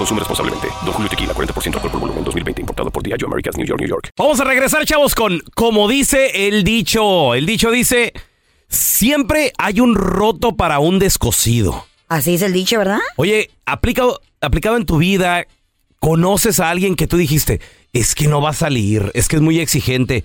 Consume responsablemente. Don Julio Tequila, 40% alcohol por volumen, 2020. Importado por Diageo Americas, New York, New York. Vamos a regresar, chavos, con como dice el dicho. El dicho dice, siempre hay un roto para un descosido. Así es el dicho, ¿verdad? Oye, aplicado, aplicado en tu vida, conoces a alguien que tú dijiste, es que no va a salir, es que es muy exigente.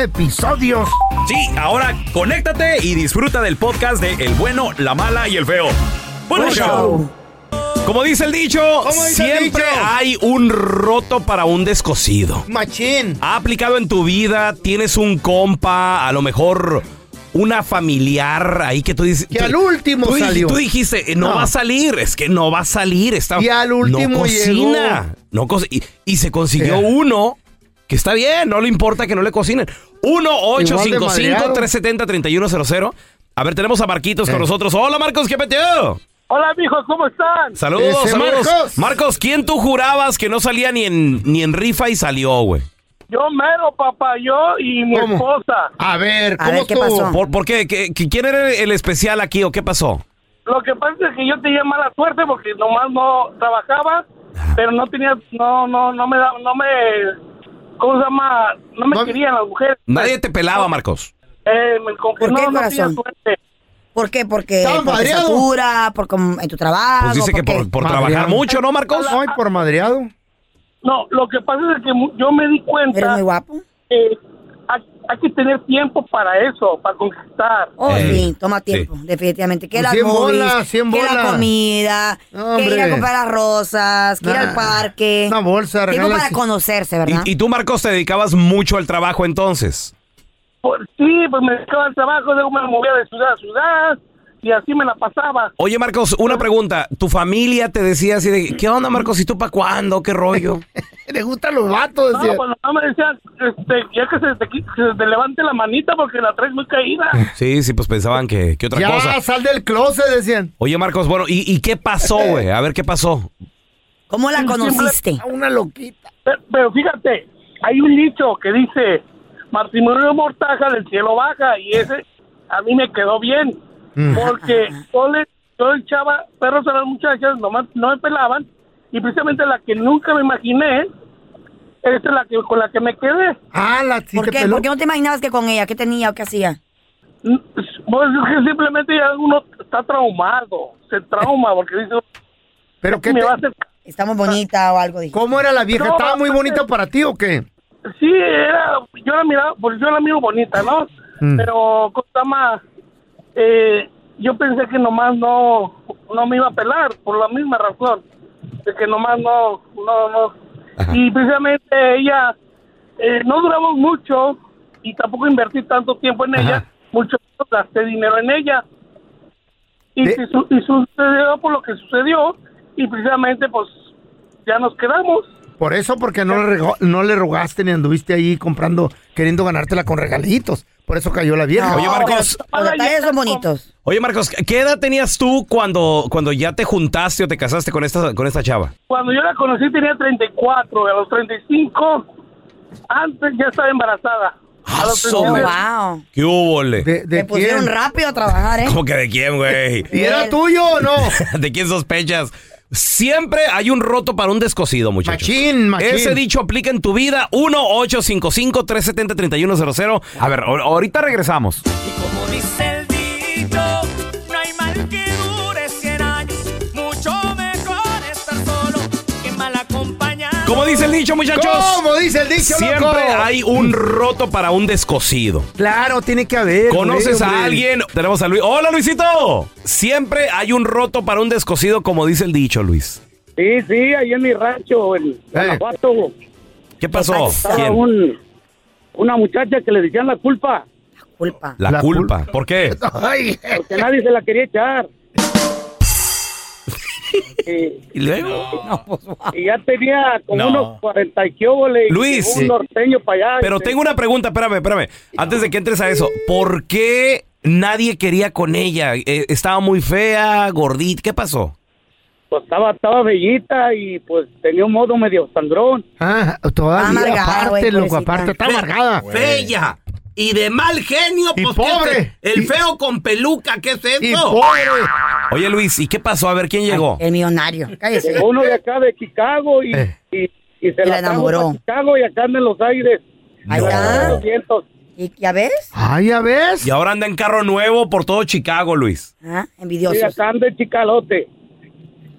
episodios. Sí, ahora conéctate y disfruta del podcast de El bueno, la mala y el feo. Buen Buen show. show. Como dice el dicho, ¿Cómo dice el siempre dicho? hay un roto para un descosido. Machín. ha aplicado en tu vida, tienes un compa, a lo mejor una familiar ahí que tú dices. Que tú- al último tú, salió. Tú dijiste, eh, no, No. va a salir, es que no va a salir. Está, Y al último no cocina. llegó. No co- y, y se consiguió Eh. uno que está bien, no le importa que no le cocinen. 1-855-370-3100. A ver, tenemos a Marquitos Eh. con nosotros. Hola, Marcos, ¿qué peteo? Hola, mijos, ¿cómo están? Saludos, Ese saludos. Marcos. Marcos, ¿quién tú jurabas que no salía ni en, ni en rifa y salió, güey? Yo mero, papá, yo y mi ¿Cómo? esposa. A ver, A ¿cómo ver, ¿qué estuvo? pasó? ¿Por, por qué? ¿Qué- qué- ¿Quién era el especial aquí o qué pasó? Lo que pasa es que yo tenía mala suerte porque nomás no trabajaba, pero no tenía, no, no, no me da, no me, ¿cómo se llama? No me No- querían las mujeres. Nadie te pelaba, Marcos. Eh, me- ¿Por qué, no, no tenía corazón? suerte. ¿Por qué? Porque por estatura, por en tu trabajo. Pues dice que qué? por, por trabajar mucho, ¿no, Marcos? Ay, por madreado. No, lo que pasa es que yo me di ¿Eres cuenta muy guapo? que hay, que tener tiempo para eso, para conquistar. Oh, Eh, sí, toma tiempo, definitivamente. Que las 100 movies, bolas, 100 que la comida, que ir a comprar las rosas, que ir al parque. Una bolsa, Tiempo regalas- para conocerse, ¿verdad? Y, y tú, Marcos, te dedicabas mucho al trabajo entonces. Pues, sí, pues me dedicaba al trabajo, luego me movía de ciudad a ciudad y así me la pasaba. Oye, Marcos, una pregunta. ¿Tu familia te decía así de, ¿qué onda, Marcos? ¿Y tú para cuándo? ¿Qué rollo? Le gustan los vatos, No, decía. pues no me decían, este, ya que se te, qui- que se te levante la manita porque la traes muy caída. Sí, sí, pues pensaban que, que otra ya, cosa. sal del closet, decían. Oye, Marcos, bueno, ¿y, y qué pasó, güey? A ver, ¿qué pasó? ¿Cómo la conociste? A una loquita. Pero, pero fíjate, hay un dicho que dice, matrimonio mortaja del cielo baja y ese a mí me quedó bien. Porque yo le, yo echaba perros a las muchachas, nomás no me pelaban y precisamente la que nunca me imaginé, esa es la que con la que me quedé. Ah, la sí ¿Por te qué? peló. ¿Por qué no te imaginabas que con ella? ¿Qué tenía o qué hacía? Pues es que simplemente ya uno está traumado, se trauma porque dice, ¿Pero qué me te- va a hacer ¿Está muy bonita o algo? Dije. ¿Cómo era la vieja? No, ¿Estaba muy pues, bonita para ti o qué? Sí, era, yo la miraba, pues yo la miro bonita, ¿no? Mm. Pero, más, eh, yo pensé que nomás no, no me iba a pelar, por la misma razón, de que nomás no, no, no. Y precisamente ella, eh, no duramos mucho y tampoco invertí tanto tiempo en ella, mucho gasté dinero en ella. Y, De- y sucedió por lo que sucedió y precisamente pues ya nos quedamos. Por eso, porque no le, rego- no le rogaste ni anduviste ahí comprando, queriendo ganártela con regalitos. Por eso cayó la vieja. Oye, Marcos. Los detalles son bonitos. Oye, Marcos, ¿qué edad tenías tú cuando, cuando ya te juntaste o te casaste con esta, con esta chava? Cuando yo la conocí tenía 34, a los 35, antes ya estaba embarazada. A los ¡Aso! 33. Wow. ¿Qué hubo, le? ¿De, de Me pusieron rápido a trabajar, ¿eh? ¿Cómo que de quién, güey? ¿Y era tuyo o no? ¿De quién sospechas? Siempre hay un roto para un descosido, muchachos. Machín, machín. Ese dicho aplica en tu vida. 1-855-370-3100. A ver, ahor- ahorita regresamos. Como dice el dicho, muchachos. ¿Cómo dice el dicho, Siempre loco? hay un roto para un descosido. Claro, tiene que haber. ¿Conoces a hombre. alguien? Tenemos a Luis. Hola, Luisito. Siempre hay un roto para un descosido, como dice el dicho, Luis. Sí, sí, ahí en mi rancho, en Guanajuato, ¿Qué pasó? estaba un, una muchacha que le decían la culpa, Culpa. La, La culpa. ¿Por qué? Porque nadie se la quería echar. Y, ¿Y luego? y ya tenía como No. unos 40 y Luis. un norteño para allá. Pero tengo una pregunta, espérame, espérame. Antes de que entres a eso, ¿por qué nadie quería con ella? Eh, ¿Estaba muy fea, gordita? ¿Qué pasó? Pues estaba, estaba bellita y pues tenía un modo medio sangrón. ah, todavía Amargada, aparte, loco, aparte, está amargada. Bella. Y de mal genio, Y pues, pobre. El Y- feo con peluca, ¿qué es Y eso? pobre. Oye, Luis, ¿y qué pasó? A ver, ¿quién llegó? El millonario. Cállese. Llegó uno de acá de Chicago y, Eh. y, y se Y la enamoró. Chicago y acá anda en los aires. Ahí No. está. ¿Y ya ves? Ay, ya ves. Y ahora anda en carro nuevo por todo Chicago, Luis. Ah, Y envidiosos. acá anda en Chicalote.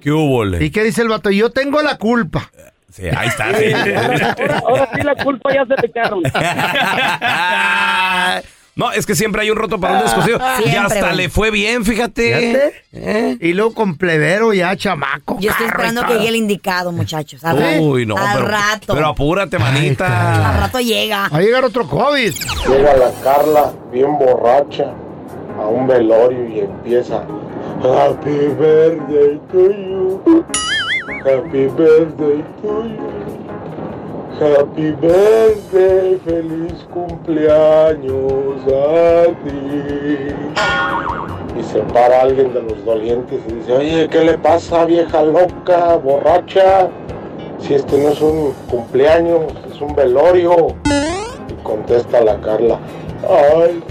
¿Qué hubo, le? ¿Y qué dice el vato? Yo tengo la culpa. Sí, ahí está. sí. Ahora, ahora sí la culpa ya se te echaron. no, es que siempre hay un roto para un descosido. y Siempre, hasta le fue bien, fíjate. Fíjate. ¿Eh? Y luego con plebero ya, chamaco. Yo estoy y esperando que llegue el indicado, muchachos. Al, ra- Uy, no, al pero, rato. pero apúrate, al manita. rato llega. Va a llegar otro COVID. Llega la Carla bien borracha a un velorio y empieza Happy birthday to you. Happy birthday to you. Happy birthday, feliz cumpleaños a ti. Y se para alguien de los dolientes y dice, oye, ¿qué le pasa, vieja loca, borracha? Si este no es un cumpleaños, es un velorio. Y contesta la Carla, ay,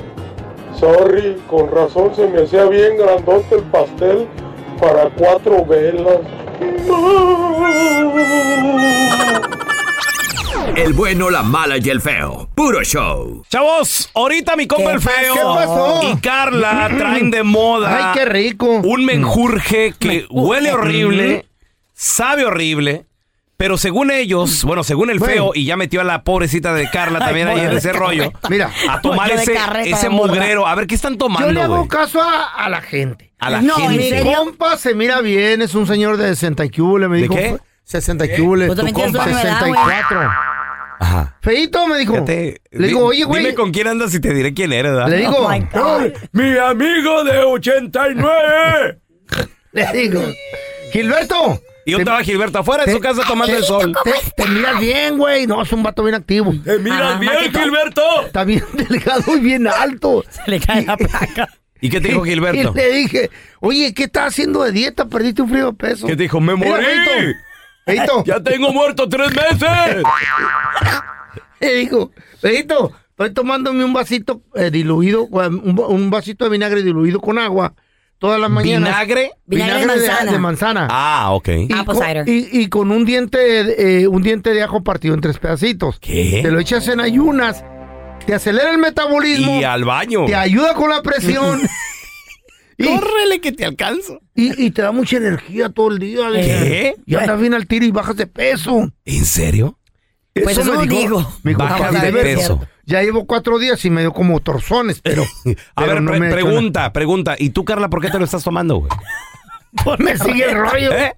sorry, con razón se me hacía bien grandote el pastel para cuatro velas. El bueno, la mala y el feo. Puro show. Chavos, ahorita mi compa ¿Qué el feo y Carla traen de moda Ay, qué rico. un menjurje que huele horrible, sabe horrible, pero según ellos, bueno, según el Bueno. feo, y ya metió a la pobrecita de Carla también ahí en ese rollo, Mira, a tomar ese, ese mugrero. A ver, ¿qué están yo le tomando, hago güey? caso a, a la gente. A la No, ¿en Mi gente. serio? compa se mira bien, es un señor de 60 y cúbule, me ¿De dijo. qué? 60 y cúbule. Pues Tu compa, tu misma edad, güey. 64. Ajá. Feito, me dijo. Fíjate, Le di- digo, oye, güey. Dime con quién andas y te diré quién eres, ¿verdad? Le digo, Oh, my God. "Ay", Mi amigo de 89. le digo, Gilberto. y yo estaba Gilberto afuera de su casa tomando el sol. Te, te miras bien, güey. No, es un vato bien activo. ¿Te miras Ajá, bien. Gilberto? Está bien delgado y bien alto. Se le cae la placa. ¿Y qué te dijo Gilberto? Y le dije, oye, ¿qué estás haciendo de dieta? Perdiste un frío de peso. ¿Qué te dijo? ¡Me morí! Feito, Feito, ¡Ya tengo muerto tres meses! le dijo, Feito, estoy tomándome un vasito eh, diluido, un, un vasito de vinagre diluido con agua todas las mañanas. ¿Vinagre? Vinagre de manzana. de manzana. Ah, ok. Y Apple con, cider. y, y con un diente, eh, un diente de ajo partido en tres pedacitos. ¿Qué? Te lo echas en ayunas, te acelera el metabolismo, Y al baño. te ayuda con la presión. y, Córrele que te alcanzo. y- y te da mucha energía todo el día. ¿Qué? Y andas bien al tiro y bajas de peso. ¿En serio? Pues eso me digo. Me dijo, Bajas "Javi, de peso. Ya llevo cuatro días y me dio como torzones, pero. A pero ver, no pre- me he pregunta, pregunta. ¿Y tú, Carla, por qué te lo estás tomando, güey? nada. Me sigue el rollo. ¿Eh?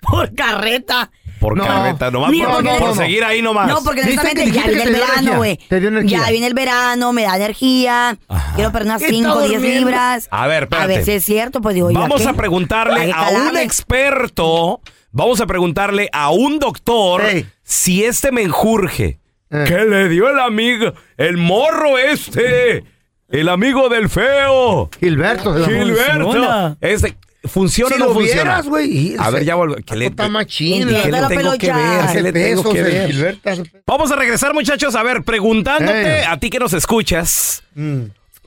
Por carreta. Por No. carreta, nomás Ni por, por no, no. seguir ahí nomás. No, porque honestamente ya viene el verano, güey. Te dio energía. Ya viene el verano, me da energía. Quiero perder unas Está 5 o 10 durmiendo. libras. A ver, espérate. A ver si es cierto, pues digo, ¿y Vamos a preguntarle a un experto, vamos a preguntarle a un doctor Ey. si este menjurje Eh. que le dio el amigo, el morro este, el amigo del feo, Gilberto. Gilberto, este, ¿funciona Si o no lo funciona? vieras, güey. y- A ver, ya vuelvo. ¿Qué le, Está machín. ¿qué le tengo que ver? ¿Qué le tengo que ver? Vamos a regresar, muchachos. A ver, preguntándote Eh. a ti que nos escuchas. Mm.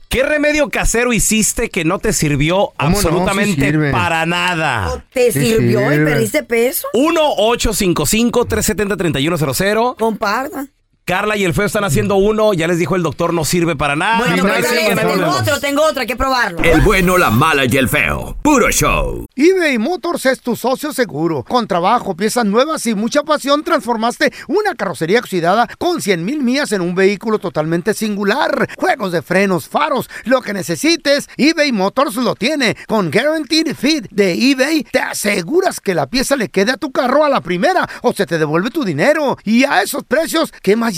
¿Qué remedio casero hiciste que no te sirvió ¿Cómo no? Sí absolutamente para nada? ¿O ¿Te Sí sirvió y perdiste peso? 1-855-370-3100. Comparta. Carla y el feo están haciendo uno. Ya les dijo el doctor, no sirve para nada. Bueno, pero tengo problema. otro, tengo otro, hay que probarlo. El bueno, la mala y el feo. Puro show. eBay Motors es tu socio seguro. Con trabajo, piezas nuevas y mucha pasión, transformaste una carrocería oxidada con 100 mil millas en un vehículo totalmente singular. Juegos de frenos, faros, lo que necesites, eBay Motors lo tiene. Con Guaranteed Fit de eBay, te aseguras que la pieza le quede a tu carro a la primera o se te devuelve tu dinero. Y a esos precios, ¿qué más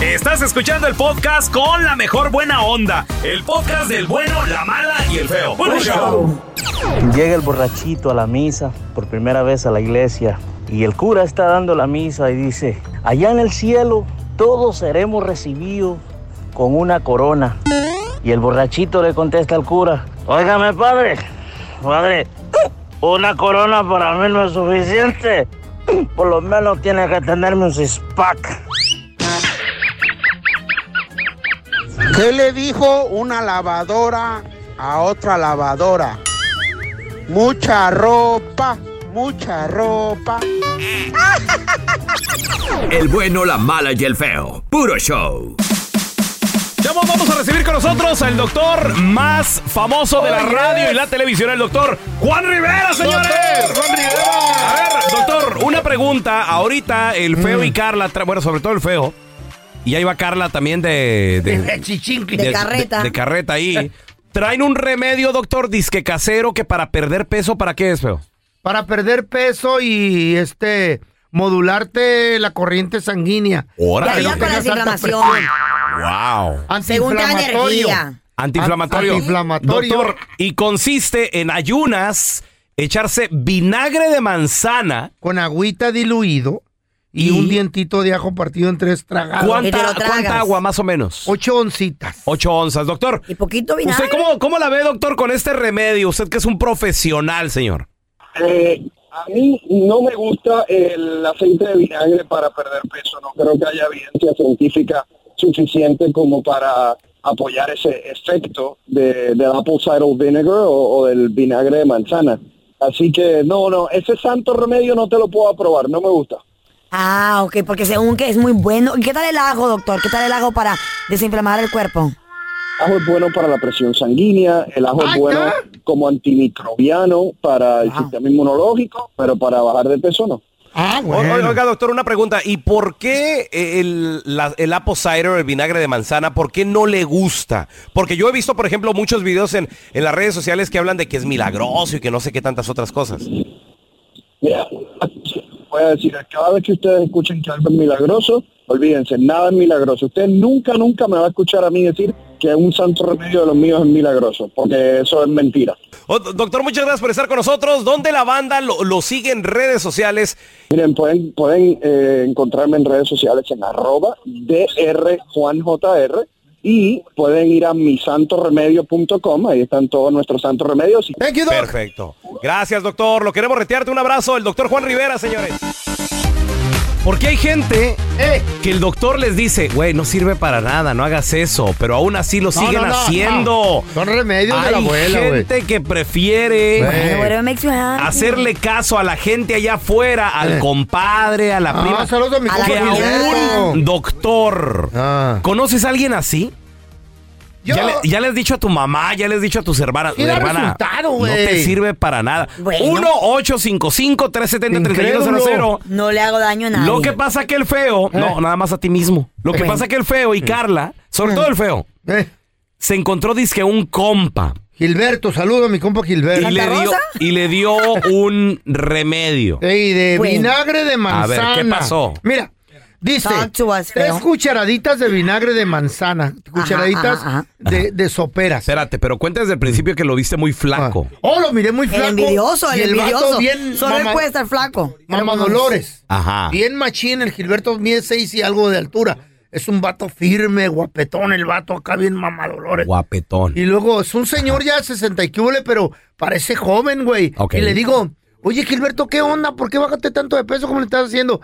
Estás escuchando el podcast con la mejor buena onda. El podcast del bueno, la mala y el feo. Puro show. Llega el borrachito a la misa, por primera vez a la iglesia, y el cura está dando la misa y dice, allá en el cielo todos seremos recibidos con una corona. Y el borrachito le contesta al cura, óigame padre, padre, una corona para mí no es suficiente. Por lo menos tiene que tenerme un six-pack. ¿Qué le dijo una lavadora a otra lavadora? Mucha ropa, mucha ropa. El bueno, la mala y el feo. Puro show. Chavos, vamos a recibir con nosotros al doctor más famoso de la radio y la televisión, el doctor Juan Rivera, señores. Juan Rivera. A ver, doctor, una pregunta. Ahorita el feo y Carla, bueno, sobre todo el feo, y ahí va Carla también de... De chichinqui. De carreta. De, carreta ahí. Traen un remedio, doctor, disque casero, que para perder peso, ¿para qué es, feo? Para perder peso y este modularte la corriente sanguínea. Órale. ayuda con la tengas alta desinflamación. Wow. Antiinflamatorio. Antiinflamatorio. Antiinflamatorio. Doctor, y consiste en ayunas, echarse vinagre de manzana. Con agüita diluido y, Y- un dientito de ajo partido en tres lo ¿Cuánta, tragas. cuánta agua más o menos? Ocho oncitas. Ocho onzas, doctor. Y poquito vinagre. ¿Usted cómo, cómo la ve, doctor, con este remedio? Usted que es un profesional, señor. Eh, a mí no me gusta el aceite de vinagre para perder peso. No creo que haya evidencia científica suficiente como para apoyar ese efecto de, del apple cider vinegar o, o del vinagre de manzana. Así que no, no, ese santo remedio no te lo puedo aprobar, no me gusta. Ah, ok, porque según que es muy bueno. ¿Y qué tal el ajo, doctor? ¿Qué tal el ajo para desinflamar el cuerpo? ajo es bueno para la presión sanguínea, el ajo es bueno como antimicrobiano para el sistema inmunológico, pero para bajar de peso no. Ah, O- bueno. Oiga, doctor, una pregunta. ¿Y por qué el, la- el apple cider, el vinagre de manzana, por qué no le gusta? Porque yo he visto, por ejemplo, muchos videos en, en las redes sociales que hablan de que es milagroso y que no sé qué tantas otras cosas. Mira, voy a decir, cada vez que ustedes escuchen que algo es milagroso, olvídense, nada es milagroso. Usted nunca, nunca me va a escuchar a mí decir que un santo remedio de los míos es milagroso, porque eso es mentira. Oh, doctor, muchas gracias por estar con nosotros. ¿Dónde la banda lo, lo sigue en redes sociales? Miren, pueden, pueden eh, encontrarme en redes sociales en arroba drjuanjr y pueden ir a misantoremedio.com, ahí están todos nuestros santos remedios. Y... Perfecto. Gracias, doctor. Lo queremos retearte. Un abrazo. El doctor Juan Rivera, señores. Porque hay gente que el doctor les dice, güey, no sirve para nada, no hagas eso, pero aún así lo No, siguen no, no, haciendo. Son remedios de la Hay abuela, güey. gente que prefiere hacerle caso a la gente allá afuera, al Eh. compadre, a la Ah, prima, a mi que a un doctor. Ah. ¿Conoces a alguien así? Yo- Ya, le, ya le has dicho a tu mamá, ya le has dicho a tus hermanas. Da hermana, resultado, no güey. te sirve para nada. Bueno. 1-855-370-3100. No le hago daño a nadie. Lo que pasa que el feo, no, nada más a ti mismo. Lo que pasa que el feo y Carla, sobre todo el feo, Eh, se encontró disque un compa Gilberto, saludo a mi compa y Gilberto. le, dio, y le dio un remedio. Ey, de Bueno. vinagre de A manzana. ver, ¿qué pasó? Mira, dice, us, tres cucharaditas de vinagre de manzana, cucharaditas ajá, ajá. De, de soperas. Espérate, pero cuenta desde el principio que lo viste muy flaco. Oh, lo miré muy El flaco. envidioso, y el, vato envidioso. bien Solo él puede estar flaco. Mamá Dolores. Ajá. Bien machín, el Gilberto mide seis y algo de altura. Es un vato firme, guapetón, el vato acá bien mamá Dolores. Guapetón. Y luego es un señor ya de 60 y pero parece joven, güey. Ok. Y le digo, oye Gilberto, ¿qué onda? ¿Por qué bajaste tanto de peso como le estás haciendo?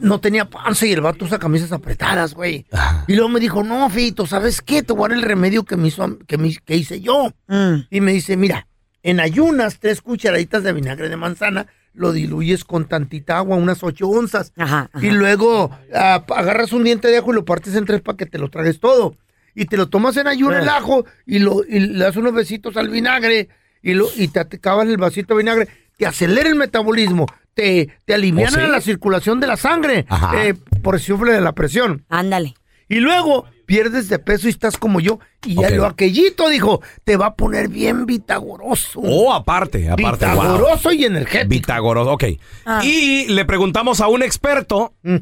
No tenía panza y el vato usa camisas apretadas, güey. Y luego me dijo, no, Fito, ¿sabes qué? Te voy a dar el remedio que, me hizo, que, me- que hice yo. Mm. Y me dice, mira, en ayunas, tres cucharaditas de vinagre de manzana, lo diluyes con tantita agua, unas ocho onzas. Ajá, ajá. Y luego ah, agarras un diente de ajo y lo partes en tres para que te lo tragues todo. Y te lo tomas en ayuno Eh. el ajo y, lo, y le das unos besitos al vinagre y, lo, y te acabas el vasito de vinagre. Te acelera el metabolismo, te, te ¿Oh, sí? la circulación de la sangre Ajá. eh, por el sufre de la presión. Ándale. Y luego pierdes de peso y estás como yo. Y Ok. lo aquellito dijo, te va a poner bien vitagoroso. Oh, aparte, aparte. wow. vitagoroso y energético. Vitagoroso, ok. Ah. Y le preguntamos a un experto, Mm.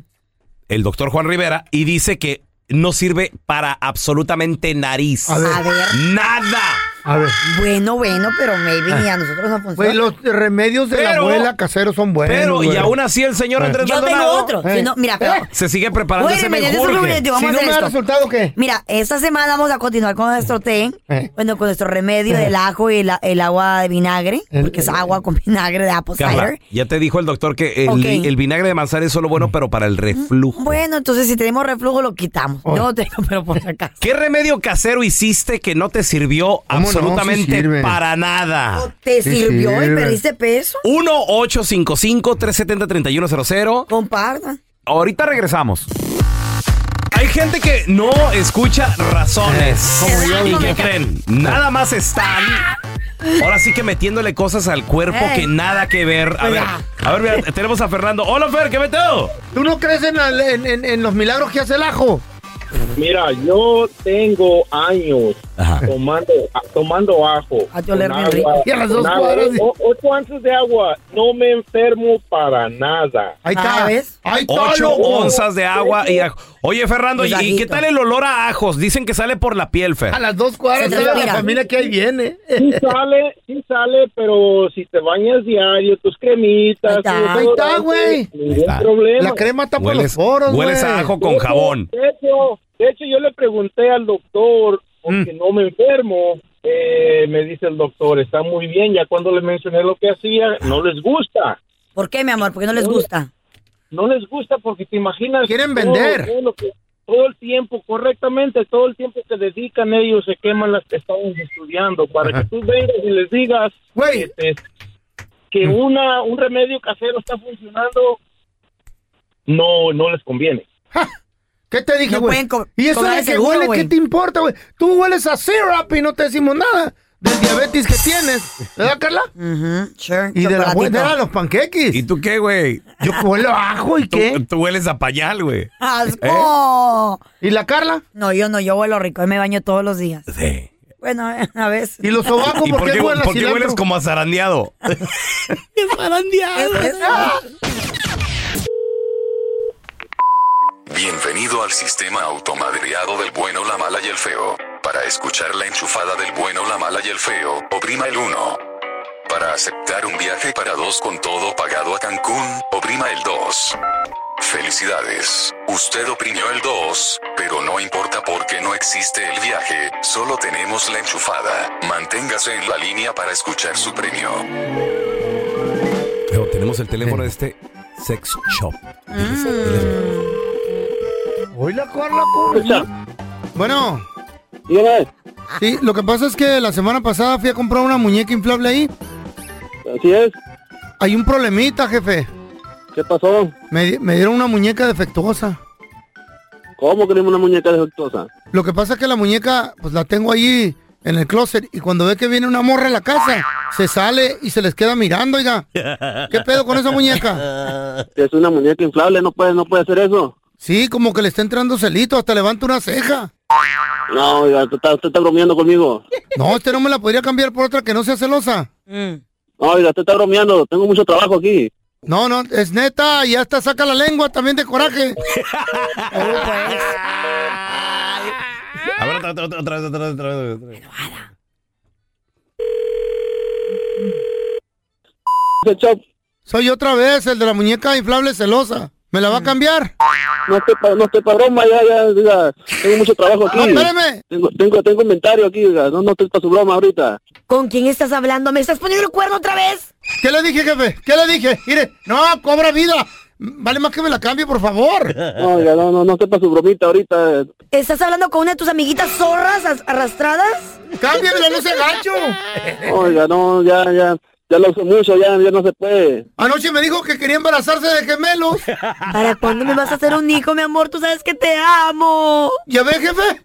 el doctor Juan Rivera, y dice que no sirve para absolutamente nariz. A ver. A ver. Nada. A ver. Bueno, bueno, pero maybe ni a nosotros no funciona. Güey, los remedios de la Pero- abuela caseros son buenos. Pero, y güey. aún así el señor Eh. Andrés Yo tengo Maldonado otro. Eh. Si no, mira, pero... Eh. se sigue preparando Oye, ese me tienes un menjurje. momento, vamos Si a no hacer me da esto. resultado, ¿qué? Mira, esta semana vamos a continuar con nuestro té, Eh. bueno, con nuestro remedio del ajo y la- el agua de vinagre, El- porque es agua con vinagre de apple Carla, cider. ya te dijo el doctor que el, Ok. el vinagre de manzana es solo bueno, pero para el reflujo. Bueno, entonces si tenemos reflujo lo quitamos. Oh. Yo no tengo, pero por si acaso. ¿Qué remedio casero hiciste que no te sirvió ¿Cómo no? Sí absolutamente para nada? ¿Te Sí sirvió y perdiste peso? 1-855-370-3100. Compartan. Ahorita regresamos. Hay gente que no escucha razones. Como yo. ¿Y qué creen? Nada más están. Ahora sí que metiéndole cosas al cuerpo que nada que ver. A ver, a ver, mira, tenemos a Fernando. Hola, Fer, ¿qué meteo? ¿Tú no crees en, la- en- en- en los milagros que hace el ajo? Mira, yo tengo años Ajá. tomando, tomando ajo. A ti oler con bien rico. Y a las dos agua. O- ocho onzas de agua. No me enfermo para nada. Ahí está. Ah, ¿ves? Ahí está. Ocho loco. onzas de agua y ajo. Oye, Fernando, ¿y- ¿y Cuidadito. qué tal el olor a ajos? Dicen que sale por la piel, Fer. A las dos cuadras de la familia que ahí viene. Sí sale, sí sale, pero si te bañas diario, tus cremitas. Ahí está. está, güey. Ningún está. problema. La crema tapa Hueles, los poros, güey. hueles a ajo con De hecho, jabón. De hecho, de hecho, yo le pregunté al doctor, porque Mm. no me enfermo. eh, me dice el doctor, está muy bien. Ya cuando le mencioné lo que hacía, no les gusta. ¿Por qué, mi amor? ¿Por qué no les gusta? No les gusta porque te imaginas. Quieren todo- vender. Todo, lo que- todo el tiempo, correctamente, todo el tiempo que dedican ellos se queman las que estamos estudiando. Para Ajá. que tú vengas y les digas Güey, que, te- que una, un remedio casero está funcionando, no, no les conviene. ¿qué te dije, güey? y eso de el que seguro, huele. ¿qué te importa, güey? Tú hueles a syrup y no te decimos nada del diabetes que tienes. ¿Verdad, Carla? Ujú, sure. Y de la buena de los panqueques. ¿Y tú qué, güey? Yo huelo a ajo y Tú, qué. tú hueles a pañal, güey. ¡Asco! ¿Y la Carla? No, yo no, yo huelo rico, yo me baño todos los días. Sí. Bueno, a veces. ¿Y los sobacos ¿Y por por qué a por qué hueles como a zarandeado? Bienvenido al sistema automadreado del bueno, la mala y el feo. Para escuchar la enchufada del bueno, la mala y el feo, oprima el 1. Para aceptar un viaje para dos con todo pagado a Cancún, oprima el 2. Felicidades, usted oprimió el 2, pero no importa porque no existe el viaje, solo tenemos la enchufada. Manténgase en la línea para escuchar su premio. Pero tenemos el teléfono de este sex shop. Hoy la Carla Bueno. Sí, lo que pasa es que la semana pasada fui a comprar una muñeca inflable ahí. Así es. Hay un problemita, jefe. ¿Qué pasó? Me, me dieron una muñeca defectuosa. ¿Cómo queremos una muñeca defectuosa? Lo que pasa es que la muñeca, pues la tengo ahí en el closet y cuando ve que viene una morra a la casa, se sale y se les queda mirando, oiga. ¿Qué pedo con esa muñeca? Es una muñeca inflable, no puede, no puede hacer eso. Sí, como que le está entrando celito, hasta levanta una ceja. No, oiga, usted está, usted bromeando conmigo. No, usted no me la podría cambiar por otra que no sea celosa. Mm. No, oiga, usted está bromeando. Tengo mucho trabajo aquí. No, no, es neta. Y hasta saca la lengua también de coraje. Oh, pues. A ver, otra, otra, otra, otra, otra, otra, otra. Soy otra vez el de la muñeca inflable celosa. ¿Me la va a cambiar? No estoy pa, no estoy pa broma, ya, ya, oiga, tengo mucho trabajo aquí. No, espérame. Tengo, tengo, tengo inventario aquí, oiga, no, no estoy para su broma ahorita. ¿Con quién estás hablando? ¿Me estás poniendo el cuerno otra vez? ¿Qué le dije, jefe? ¿Qué le dije? Mire, no, cobra vida. Vale más que me la cambie, por favor. No, oiga, no, no, no estoy para su bromita ahorita. ¿Estás hablando con una de tus amiguitas zorras as- arrastradas? Cámbiamela, no se gacho. Oiga, no, ya, ya, ya lo uso mucho, ya, ya no se puede. Anoche me dijo que quería embarazarse de gemelos. ¿Para cuándo me vas a hacer un hijo, mi amor? Tú sabes que te amo. ¿Ya ve, jefe?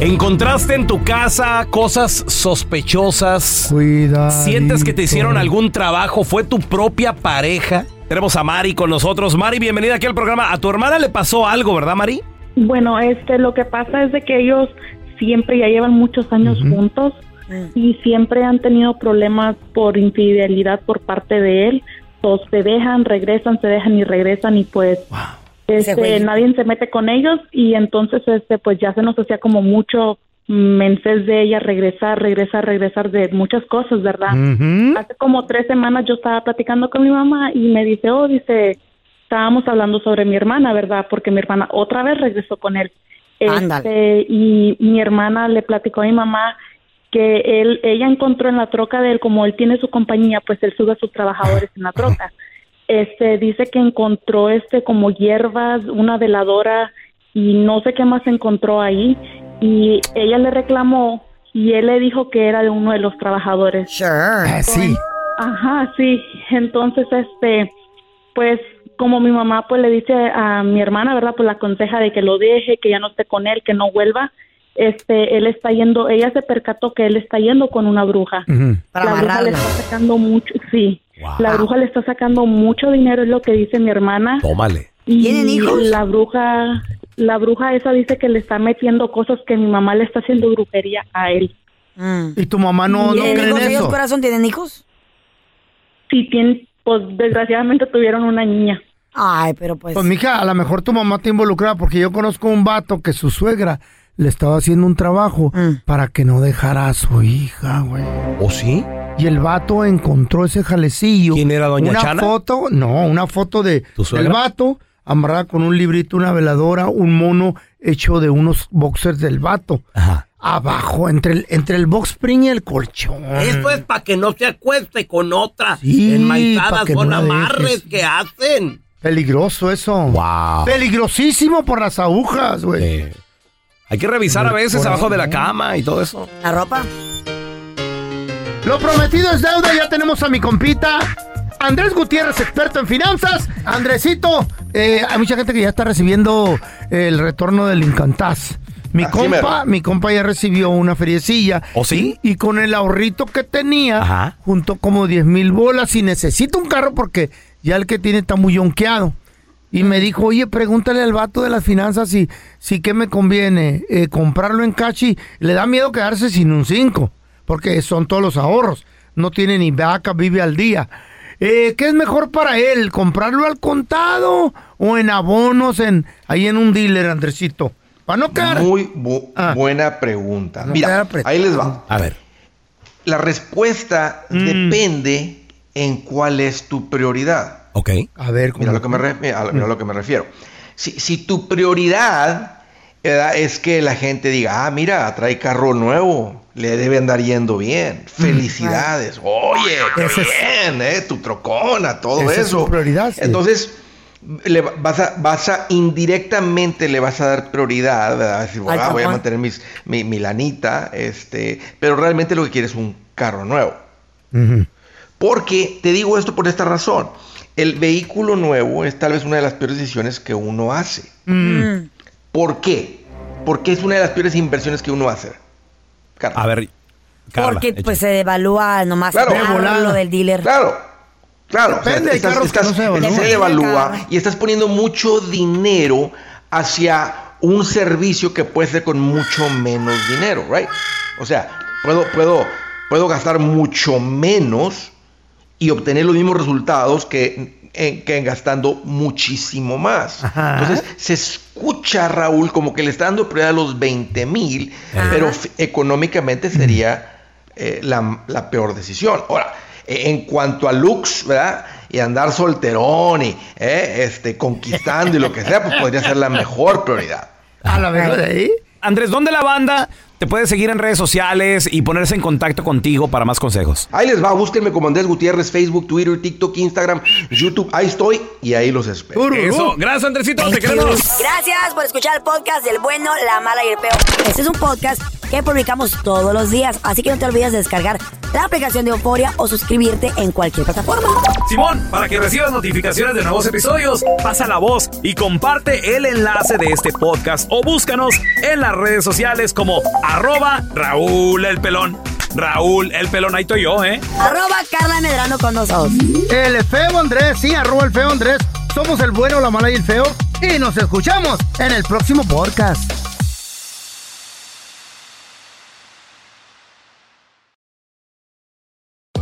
¿Encontraste en tu casa cosas sospechosas? Cuidado. ¿Sientes que te hicieron algún trabajo? ¿Fue tu propia pareja? Tenemos a Mari con nosotros. Mari, bienvenida aquí al programa. A tu hermana le pasó algo, ¿verdad, Mari? Bueno, este, lo que pasa es de que ellos siempre ya llevan muchos años juntos y siempre han tenido problemas por infidelidad por parte de él. Pues se dejan, regresan, se dejan y regresan y pues güey. Este, nadie se mete con ellos y entonces este pues ya se nos hacía como mucho mensaje de ella regresar, regresar, regresar de muchas cosas, ¿verdad? Hace como tres semanas yo estaba platicando con mi mamá y me dice, oh, dice, estábamos hablando sobre mi hermana, ¿verdad? Porque mi hermana otra vez regresó con él. Este, y mi hermana le platicó a mi mamá que él, ella encontró en la troca de él, como él tiene su compañía, pues él sube a sus trabajadores en la troca. Este, dice que encontró este como hierbas, una veladora y no sé qué más encontró ahí y ella le reclamó y él le dijo que era de uno de los trabajadores. Ah, sí. Ajá, sí. Entonces, este, pues como mi mamá pues le dice a mi hermana, ¿verdad? Pues la aconseja de que lo deje, que ya no esté con él, que no vuelva. Este, él está yendo, ella se percató que él está yendo con una bruja. Para la bruja le amarrarla. está sacando mucho, sí. La bruja le está sacando mucho dinero, es lo que dice mi hermana. Tómale. Y ¿Tienen hijos? La bruja, la bruja esa dice que le está metiendo cosas que mi mamá le está haciendo brujería a él. Y tu mamá no, no ¿Tienen cree en ellos, eso. corazón? ¿Tienen hijos? Sí, tienen, pues desgraciadamente tuvieron una niña. Ay, pero pues. Pues mija, a lo mejor tu mamá te involucrada porque yo conozco un vato que su suegra le estaba haciendo un trabajo Mm. para que no dejara a su hija, güey. ¿O sí? Y el vato encontró ese jalecillo. ¿Quién era, doña una Chana? foto, no, una foto de del vato amarrada con un librito, una veladora, un mono hecho de unos boxers del vato. Abajo, entre el, entre el box spring y el colchón. Esto es para que no se acueste con otra. Sí, Enmaizadas que son no amarres que hacen. Peligroso eso. Wow. Peligrosísimo por las agujas, güey. Hay que revisar a veces abajo de la cama y todo eso. ¿La ropa? Lo prometido es deuda, ya tenemos a mi compita. Andrés Gutiérrez, experto en finanzas. Andresito, eh, hay mucha gente que ya está recibiendo el retorno del Incantaz. Mi Así compa, mero. mi compa ya recibió una feriecilla. ¿O sí? Y, y con el ahorrito que tenía, juntó como 10 mil bolas y necesita un carro porque ya el que tiene está muy yonqueado. Y me dijo, oye, pregúntale al vato de las finanzas si, si qué me conviene, eh, comprarlo en cash y le da miedo quedarse sin un 5, porque son todos los ahorros. No tiene ni vaca, vive al día. Eh, ¿Qué es mejor para él? ¿Comprarlo al contado o en abonos en ahí en un dealer, Andresito? Para no quedar... Muy bu- buena pregunta. No Mira, apretado. ahí les va. A ver. La respuesta depende en cuál es tu prioridad. Ok. A ver, Mira lo que me, re- mira, mira lo que me refiero. Si, si tu prioridad ¿verdad? es que la gente diga, ah, mira, trae carro nuevo, le debe andar yendo bien, felicidades, oye, qué Ese es- bien, eh, tu trocona, todo Esa es eso. su prioridad, sí. Entonces, le va- vas a, vas a indirectamente le vas a dar prioridad, ¿verdad? Decir, "Ah, voy a mantener mis, mi, mi lanita, este, pero realmente lo que quieres es un carro nuevo. Porque te digo esto por esta razón. El vehículo nuevo es tal vez una de las peores decisiones que uno hace. Mm. ¿Por qué? Porque es una de las peores inversiones que uno va a hacer. A ver, Carla, Porque échale. pues se devalúa nomás Claro. el carro, lo del dealer. Claro, claro. o sea, Depende, estás- carros que estás- no se Depende devalúa y estás poniendo mucho dinero hacia un servicio que puede ser con mucho menos dinero, right? O sea, puedo, puedo, puedo gastar mucho menos y obtener los mismos resultados que en, que en gastando muchísimo más. Ajá. Entonces, se escucha, Raúl, como que le está dando prioridad a los 20 mil, pero económicamente sería eh, la, la peor decisión. Ahora, eh, en cuanto a looks, ¿verdad? Y andar solterón y eh, este, conquistando y lo que sea, pues podría ser la mejor prioridad. A la verdad de ahí. Andrés, ¿dónde la banda te puede seguir en redes sociales y ponerse en contacto contigo para más consejos? Ahí les va, búsquenme como Andrés Gutiérrez, Facebook, Twitter, TikTok, Instagram, YouTube. Ahí estoy y ahí los espero. Eso, gracias Andresito, te Thank you. queremos. Gracias por escuchar el podcast del bueno, la mala y el peor. Este es un podcast que publicamos todos los días, así que no te olvides de descargar la aplicación de Euforia o suscribirte en cualquier plataforma. Simón, para que recibas notificaciones de nuevos episodios, pasa la voz y comparte el enlace de este podcast o búscanos en las redes sociales como arroba Raúl el Pelón. Raúl el Pelón, ahí estoy yo, ¿eh? Arroba Carla Medrano con nosotros. El feo Andrés, sí, arroba el feo Andrés. Somos el bueno, la mala y el feo. Y nos escuchamos en el próximo podcast.